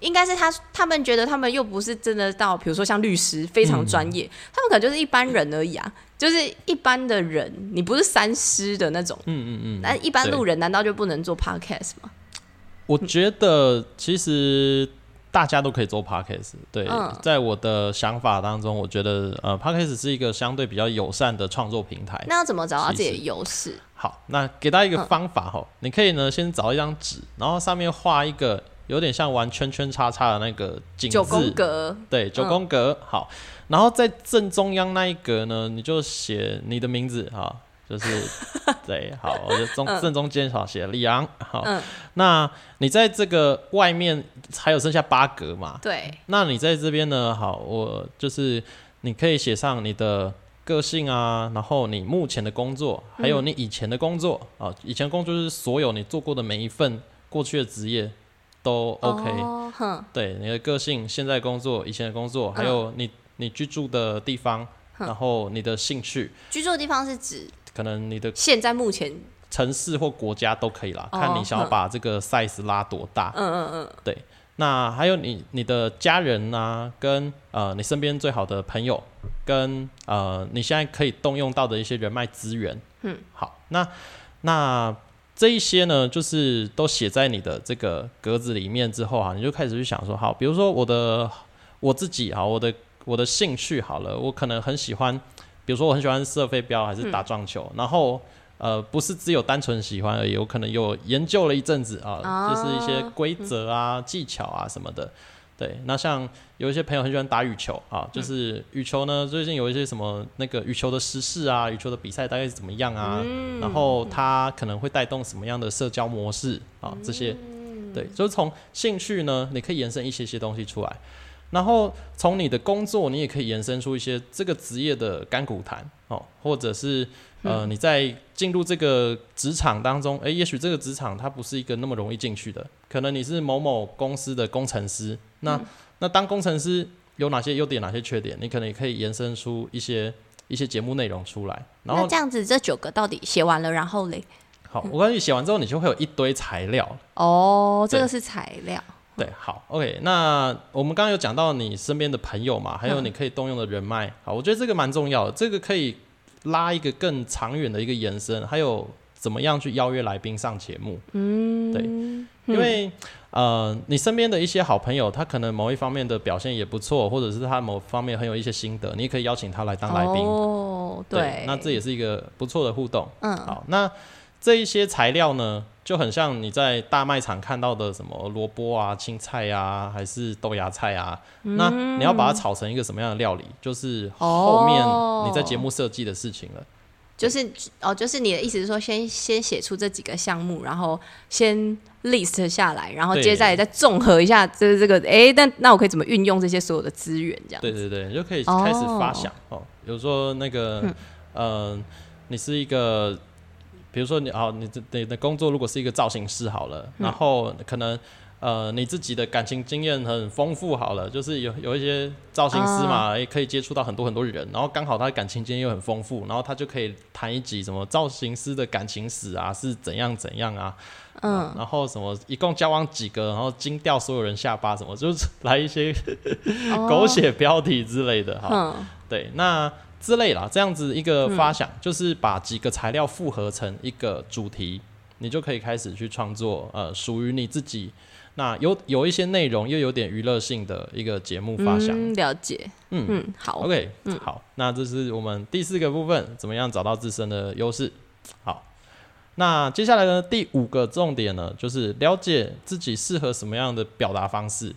B: 应该是他他们觉得他们又不是真的到，比如说像律师非常专业，他们可能就是一般人而已啊，就是一般的人，你不是三师的那种，嗯嗯嗯，那一般路人难道就不能做 podcast 吗？
A: 我觉得其实。大家都可以做 podcast，对，在我的想法当中，我觉得呃，podcast 是一个相对比较友善的创作平台。
B: 那要怎么找到自己的优势？
A: 好，那给大家一个方法哈，你可以呢先找一张纸，然后上面画一个有点像玩圈圈叉叉的那个井
B: 九宫格，
A: 对，九宫格。好，然后在正中央那一格呢，你就写你的名字哈，就是 对，好，我就中正中间好写李昂。好，那你在这个外面还有剩下八格嘛？
B: 对，
A: 那你在这边呢？好，我就是你可以写上你的。个性啊，然后你目前的工作，还有你以前的工作啊，以前工作就是所有你做过的每一份过去的职业都 OK。对，你的个性、现在工作、以前的工作，还有你你居住的地方，然后你的兴趣。
B: 居住的地方是指
A: 可能你的
B: 现在目前
A: 城市或国家都可以啦，看你想要把这个 size 拉多大。嗯嗯嗯，对。那还有你你的家人呐，跟呃你身边最好的朋友，跟呃你现在可以动用到的一些人脉资源，嗯，好，那那这一些呢，就是都写在你的这个格子里面之后啊，你就开始去想说，好，比如说我的我自己啊，我的我的兴趣好了，我可能很喜欢，比如说我很喜欢射飞镖还是打撞球，然后。呃，不是只有单纯喜欢而已，有可能有研究了一阵子啊，就是一些规则啊、技巧啊什么的。对，那像有一些朋友很喜欢打羽球啊，就是羽球呢，最近有一些什么那个羽球的时事啊，羽球的比赛大概是怎么样啊？然后它可能会带动什么样的社交模式啊？这些，对，就是从兴趣呢，你可以延伸一些些东西出来，然后从你的工作，你也可以延伸出一些这个职业的干股谈哦，或者是。呃，你在进入这个职场当中，诶，也许这个职场它不是一个那么容易进去的，可能你是某某公司的工程师，那那当工程师有哪些优点，哪些缺点，你可能也可以延伸出一些一些节目内容出来。然后
B: 这样子，这九个到底写完了，然后嘞？
A: 好，我跟你写完之后，你就会有一堆材料。
B: 哦，这个是材料。
A: 对，好，OK。那我们刚刚有讲到你身边的朋友嘛，还有你可以动用的人脉。好，我觉得这个蛮重要的，这个可以。拉一个更长远的一个延伸，还有怎么样去邀约来宾上节目？嗯，对，因为呃，你身边的一些好朋友，他可能某一方面的表现也不错，或者是他某方面很有一些心得，你也可以邀请他来当来宾。
B: 哦，对，
A: 那这也是一个不错的互动。嗯，好，那这一些材料呢？就很像你在大卖场看到的什么萝卜啊、青菜啊，还是豆芽菜啊？那你要把它炒成一个什么样的料理？就是后面你在节目设计的事情了。
B: 就是哦，就是你的意思是说，先先写出这几个项目，然后先 list 下来，然后接下来再综合一下，就是这个哎，那那我可以怎么运用这些所有的资源？这样
A: 对对对，你就可以开始发想哦。比如说那个，嗯，你是一个。比如说你哦，你这你的工作如果是一个造型师好了，然后可能呃你自己的感情经验很丰富好了，就是有有一些造型师嘛，也可以接触到很多很多人，然后刚好他的感情经验又很丰富，然后他就可以谈一集什么造型师的感情史啊，是怎样怎样啊，嗯，然后什么一共交往几个，然后惊掉所有人下巴什么，就是来一些狗血标题之类的哈，对，那。之类啦，这样子一个发想，就是把几个材料复合成一个主题，你就可以开始去创作，呃，属于你自己。那有有一些内容又有点娱乐性的一个节目发想。
B: 了解。嗯嗯，好。
A: OK，嗯好，那这是我们第四个部分，怎么样找到自身的优势？好，那接下来呢，第五个重点呢，就是了解自己适合什么样的表达方式。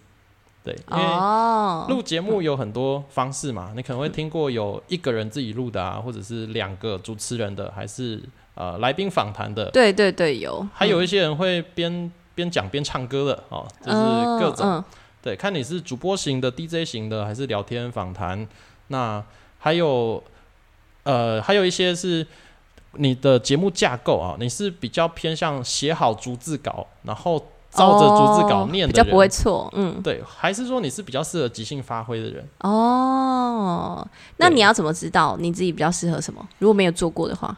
A: 对，因为录节目有很多方式嘛，你可能会听过有一个人自己录的啊，或者是两个主持人的，还是呃来宾访谈的。
B: 对对对，有。
A: 还有一些人会边边讲边唱歌的哦，就是各种。对，看你是主播型的、DJ 型的，还是聊天访谈。那还有呃，还有一些是你的节目架构啊，你是比较偏向写好逐字稿，然后。照着逐字稿念的
B: 人比较不会错，嗯，
A: 对，还是说你是比较适合即兴发挥的人？
B: 哦，那你要怎么知道你自己比较适合什么？如果没有做过的话，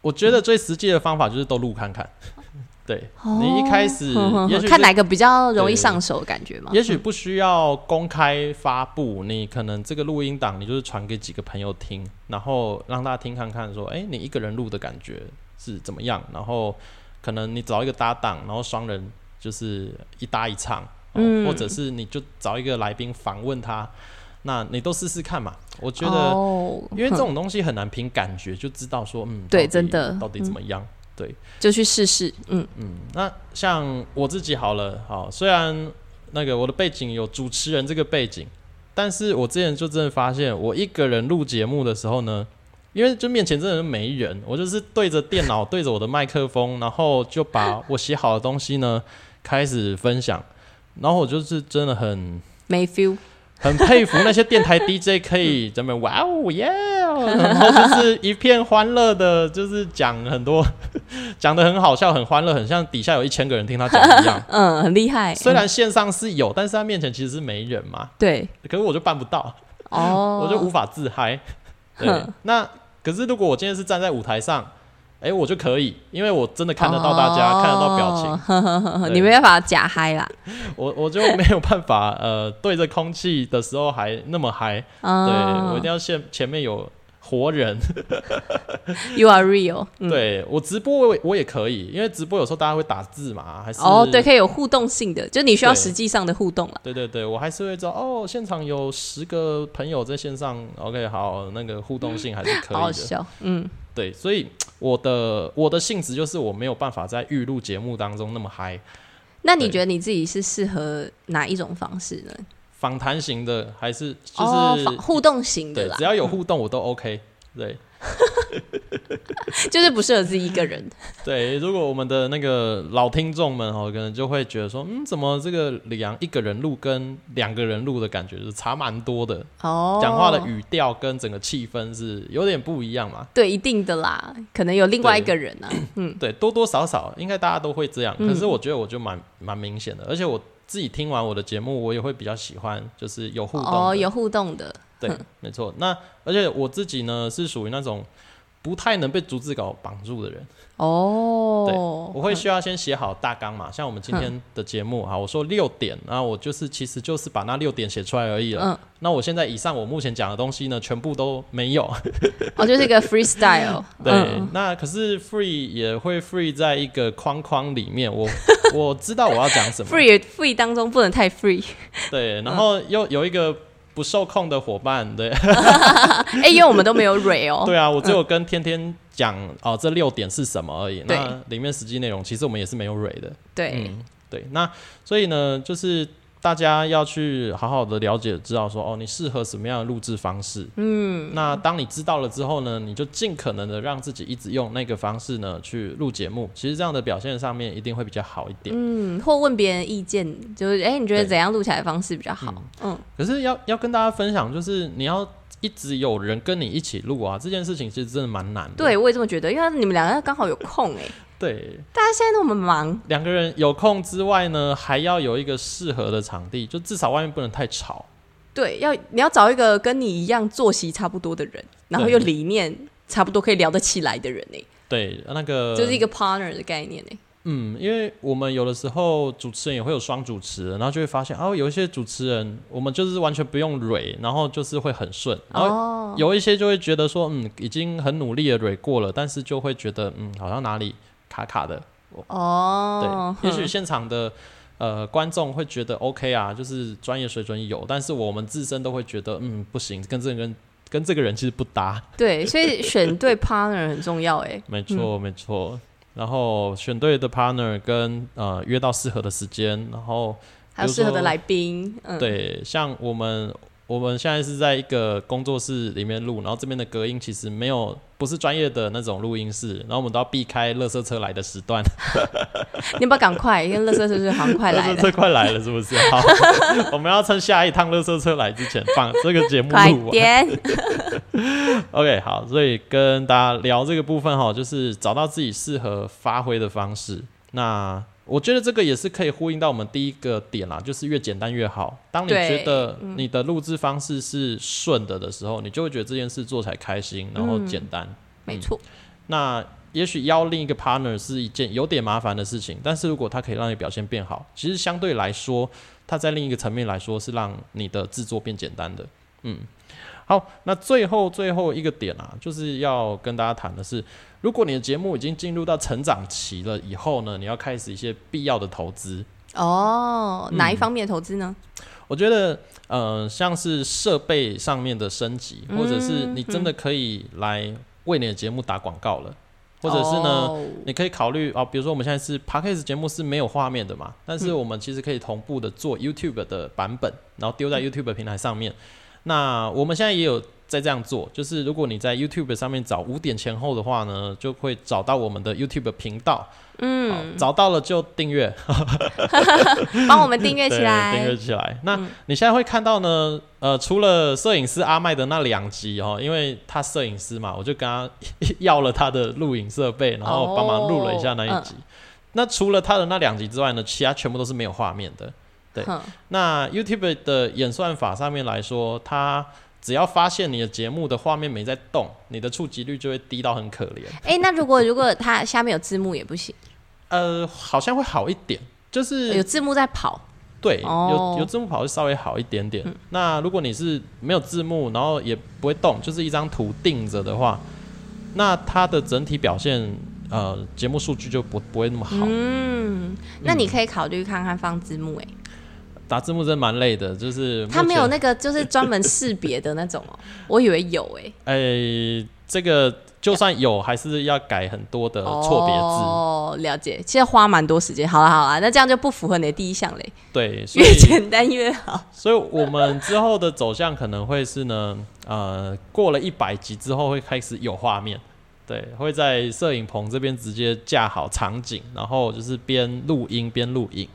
A: 我觉得最实际的方法就是都录看看。对你一开始，也许
B: 看哪个比较容易上手，感觉吗？
A: 也许不需要公开发布，你可能这个录音档，你就是传给几个朋友听，然后让大家听看看，说，哎，你一个人录的感觉是怎么样？然后可能你找一个搭档，然后双人。就是一搭一唱，或者是你就找一个来宾访问他，那你都试试看嘛。我觉得，因为这种东西很难凭感觉就知道说，嗯，
B: 对，真的
A: 到底怎么样？对，
B: 就去试试。嗯
A: 嗯，那像我自己好了，好，虽然那个我的背景有主持人这个背景，但是我之前就真的发现，我一个人录节目的时候呢，因为就面前真的没人，我就是对着电脑，对着我的麦克风，然后就把我写好的东西呢开始分享，然后我就是真的很
B: 没 feel。
A: 很佩服那些电台 DJ 可以怎么哇哦耶，然后就是一片欢乐的，就是讲很多，讲的很好笑，很欢乐，很像底下有一千个人听他讲一样。
B: 嗯，很厉害。
A: 虽然线上是有，但是他面前其实是没人嘛。
B: 对。
A: 可是我就办不到。哦。我就无法自嗨。对。那可是如果我今天是站在舞台上。哎，我就可以，因为我真的看得到大家，看得到表情。
B: 你没办法假嗨啦。
A: 我我就没有办法，呃，对着空气的时候还那么嗨。对我一定要先前面有活人。
B: You are real。
A: 对我直播我我也可以，因为直播有时候大家会打字嘛，还是
B: 哦，对，可以有互动性的，就你需要实际上的互动了。
A: 对对对，我还是会知道哦，现场有十个朋友在线上，OK，好，那个互动性还是可以的。
B: 好笑，嗯。
A: 对，所以我的我的性质就是我没有办法在预录节目当中那么嗨。
B: 那你觉得你自己是适合哪一种方式呢？
A: 访谈型的还是就是
B: 互动型的啦？
A: 只要有互动我都 OK。对。
B: 就是不适合自己一个人。
A: 对，如果我们的那个老听众们哦，可能就会觉得说，嗯，怎么这个李阳一个人录跟两个人录的感觉是差蛮多的哦，讲话的语调跟整个气氛是有点不一样嘛。
B: 对，一定的啦，可能有另外一个人啊。
A: 嗯，对，多多少少应该大家都会这样。可是我觉得我就蛮蛮明显的，而且我自己听完我的节目，我也会比较喜欢，就是有互动哦，
B: 有互动的。
A: 对，没错。那而且我自己呢，是属于那种。不太能被逐字稿绑住的人哦，对，我会需要先写好大纲嘛。像我们今天的节目啊，我说六点，然后我就是其实就是把那六点写出来而已了。嗯，那我现在以上我目前讲的东西呢，全部都没有。
B: 哦，就是一个 freestyle。
A: 对，那可是 free 也会 free 在一个框框里面。我 我知道我要讲什么。
B: free free 当中不能太 free。
A: 对，然后又有一个。不受控的伙伴，对，
B: 哎，因为我们都没有蕊哦。
A: 对啊，我只有跟天天讲哦，这六点是什么而已。那里面实际内容其实我们也是没有蕊的。
B: 对，
A: 对，那所以呢，就是。大家要去好好的了解，知道说哦，你适合什么样的录制方式。嗯，那当你知道了之后呢，你就尽可能的让自己一直用那个方式呢去录节目。其实这样的表现上面一定会比较好一点。
B: 嗯，或问别人意见，就是哎，你觉得怎样录起来的方式比较好？
A: 嗯，可是要要跟大家分享，就是你要一直有人跟你一起录啊，这件事情其实真的蛮难的。
B: 对，我也这么觉得，因为你们两个刚好有空哎。
A: 对，
B: 大家现在那么忙，
A: 两个人有空之外呢，还要有一个适合的场地，就至少外面不能太吵。
B: 对，要你要找一个跟你一样作息差不多的人，然后又理念差不多可以聊得起来的人呢。
A: 对，那个
B: 就是一个 partner 的概念呢。
A: 嗯，因为我们有的时候主持人也会有双主持，然后就会发现哦，有一些主持人我们就是完全不用蕊，然后就是会很顺。然后有一些就会觉得说，嗯，已经很努力的蕊过了，但是就会觉得，嗯，好像哪里。卡卡的哦，对，也许现场的呃观众会觉得 OK 啊，就是专业水准有，但是我们自身都会觉得嗯不行，跟这个人跟这个人其实不搭。
B: 对，所以选对 partner 很重要哎。
A: 没错没错，然后选对的 partner 跟呃约到适合的时间，然后
B: 还有适合的来宾。
A: 嗯对，像我们。我们现在是在一个工作室里面录，然后这边的隔音其实没有，不是专业的那种录音室，然后我们都要避开垃圾车来的时段。
B: 你要不要赶快？因为垃圾车是好快来
A: 了。垃圾车快来了，是不是？好，我们要趁下一趟垃圾车来之前放这个节目录完。
B: 点。
A: OK，好，所以跟大家聊这个部分哈，就是找到自己适合发挥的方式。那。我觉得这个也是可以呼应到我们第一个点啦，就是越简单越好。当你觉得你的录制方式是顺的的时候，你就会觉得这件事做起来开心，然后简单。
B: 没错。
A: 那也许邀另一个 partner 是一件有点麻烦的事情，但是如果他可以让你表现变好，其实相对来说，它在另一个层面来说是让你的制作变简单的。嗯。好，那最后最后一个点啊，就是要跟大家谈的是，如果你的节目已经进入到成长期了以后呢，你要开始一些必要的投资。
B: 哦，哪一方面投资呢？
A: 我觉得，呃，像是设备上面的升级，或者是你真的可以来为你的节目打广告了，或者是呢，你可以考虑啊，比如说我们现在是 podcast 节目是没有画面的嘛，但是我们其实可以同步的做 YouTube 的版本，然后丢在 YouTube 平台上面。那我们现在也有。在这样做，就是如果你在 YouTube 上面找五点前后的话呢，就会找到我们的 YouTube 频道。嗯，找到了就订阅，
B: 帮我们订阅起来，
A: 订阅起来。那你现在会看到呢？呃，除了摄影师阿麦的那两集哦，因为他摄影师嘛，我就跟他 要了他的录影设备，然后帮忙录了一下那一集。那除了他的那两集之外呢，其他全部都是没有画面的。对，那 YouTube 的演算法上面来说，它。只要发现你的节目的画面没在动，你的触及率就会低到很可怜。
B: 哎，那如果如果它下面有字幕也不行？
A: 呃，好像会好一点，就是
B: 有字幕在跑。
A: 对，有有字幕跑会稍微好一点点。那如果你是没有字幕，然后也不会动，就是一张图定着的话，那它的整体表现，呃，节目数据就不不会那么好。
B: 嗯，那你可以考虑看看放字幕，哎。
A: 打字幕真蛮累的，就是
B: 他没有那个就是专门识别的那种哦，我以为有诶。
A: 诶，这个就算有，还是要改很多的错别字
B: 哦。了解，其实花蛮多时间。好了好了，那这样就不符合你的第一项嘞。
A: 对，
B: 越简单越好。
A: 所以我们之后的走向可能会是呢，呃，过了一百集之后会开始有画面，对，会在摄影棚这边直接架好场景，然后就是边录音边录影。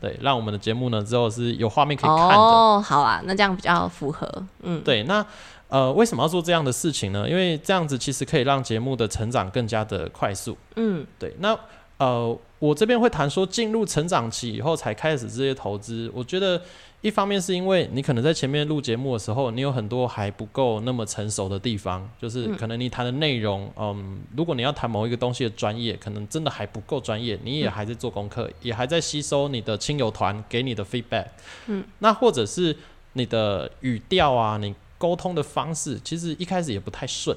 A: 对，让我们的节目呢之后是有画面可以看的。
B: 哦，好啊，那这样比较符合。嗯，
A: 对，那呃，为什么要做这样的事情呢？因为这样子其实可以让节目的成长更加的快速。嗯，对，那呃，我这边会谈说进入成长期以后才开始这些投资，我觉得。一方面是因为你可能在前面录节目的时候，你有很多还不够那么成熟的地方，就是可能你谈的内容，嗯，如果你要谈某一个东西的专业，可能真的还不够专业，你也还在做功课，也还在吸收你的亲友团给你的 feedback，嗯，那或者是你的语调啊，你沟通的方式，其实一开始也不太顺。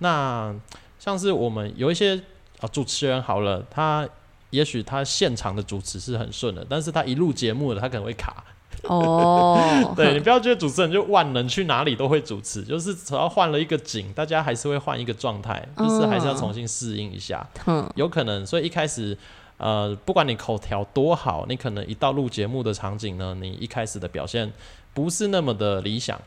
A: 那像是我们有一些啊主持人好了，他也许他现场的主持是很顺的，但是他一录节目了，他可能会卡。哦，对你不要觉得主持人就万能，去哪里都会主持，就是只要换了一个景，大家还是会换一个状态，就是还是要重新适应一下。嗯，有可能，所以一开始，呃，不管你口条多好，你可能一到录节目的场景呢，你一开始的表现不是那么的理想。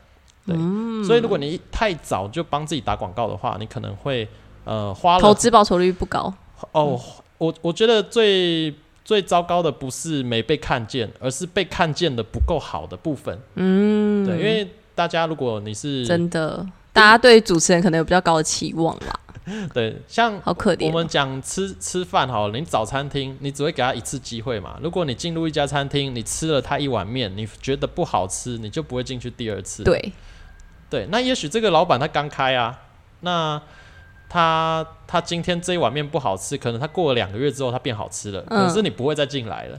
A: 对，所以如果你太早就帮自己打广告的话，你可能会呃花了
B: 投资报酬率不高。
A: 哦，我我觉得最。最糟糕的不是没被看见，而是被看见的不够好的部分。嗯，对，因为大家如果你是
B: 真的，大家对主持人可能有比较高的期望啦。
A: 对，像
B: 好可怜。
A: 我们讲吃吃饭好了，你早餐厅，你只会给他一次机会嘛。如果你进入一家餐厅，你吃了他一碗面，你觉得不好吃，你就不会进去第二次。
B: 对，
A: 对，那也许这个老板他刚开啊，那。他他今天这一碗面不好吃，可能他过了两个月之后他变好吃了，可是你不会再进来了。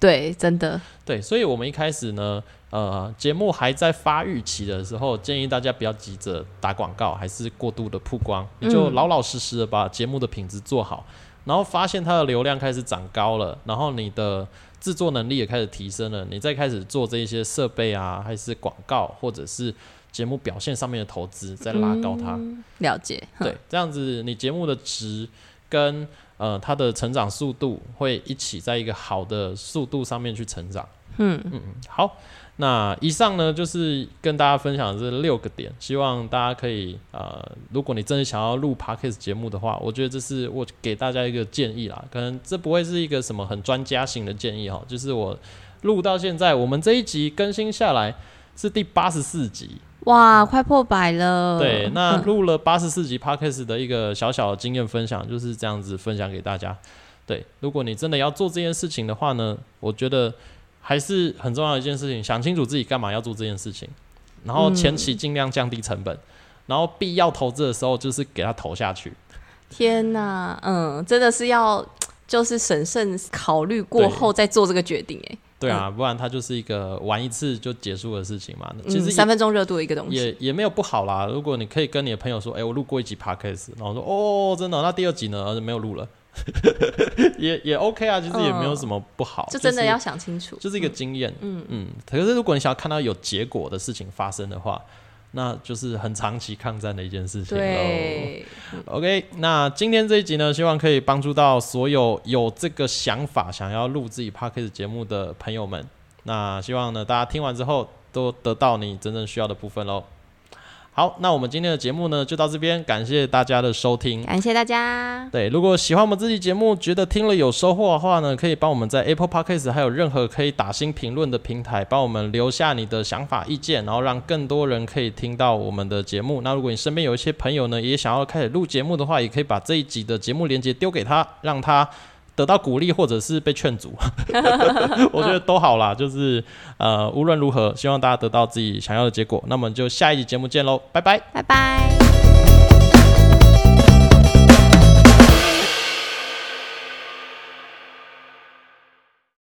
B: 对，真的。
A: 对，所以我们一开始呢，呃，节目还在发育期的时候，建议大家不要急着打广告，还是过度的曝光，你就老老实实的把节目的品质做好，然后发现它的流量开始长高了，然后你的制作能力也开始提升了，你再开始做这些设备啊，还是广告，或者是。节目表现上面的投资再拉高它，
B: 了解
A: 对这样子，你节目的值跟呃它的成长速度会一起在一个好的速度上面去成长。嗯嗯嗯，好，那以上呢就是跟大家分享这六个点，希望大家可以呃，如果你真的想要录 podcast 节目的话，我觉得这是我给大家一个建议啦。可能这不会是一个什么很专家型的建议哈，就是我录到现在，我们这一集更新下来是第八十四集。
B: 哇，快破百了！
A: 对，那录了八十四集 podcast 的一个小小的经验分享，就是这样子分享给大家。对，如果你真的要做这件事情的话呢，我觉得还是很重要的一件事情，想清楚自己干嘛要做这件事情，然后前期尽量降低成本，然后必要投资的时候就是给他投下去。
B: 天哪，嗯，真的是要就是审慎考虑过后再做这个决定，哎。
A: 对啊，不然它就是一个玩一次就结束的事情嘛。其实
B: 三分钟热度的一个东西，
A: 也也没有不好啦。如果你可以跟你的朋友说：“哎，我录过一集 podcast。”然后说：“哦，真的？那第二集呢？没有录了。”也也 OK 啊，其实也没有什么不好。
B: 就真的要想清楚，
A: 就是一个经验。嗯嗯。可是如果你想要看到有结果的事情发生的话，那就是很长期抗战的一件事情
B: 喽。
A: OK，那今天这一集呢，希望可以帮助到所有有这个想法想要录自己 Podcast 节目的朋友们。那希望呢，大家听完之后都得到你真正需要的部分喽。好，那我们今天的节目呢就到这边，感谢大家的收听，
B: 感谢大家。
A: 对，如果喜欢我们这期节目，觉得听了有收获的话呢，可以帮我们在 Apple Podcast 还有任何可以打新评论的平台，帮我们留下你的想法意见，然后让更多人可以听到我们的节目。那如果你身边有一些朋友呢，也想要开始录节目的话，也可以把这一集的节目连接丢给他，让他。得到鼓励，或者是被劝阻，我觉得都好啦。就是呃，无论如何，希望大家得到自己想要的结果。那么就下一集节目见喽，拜拜，
B: 拜拜。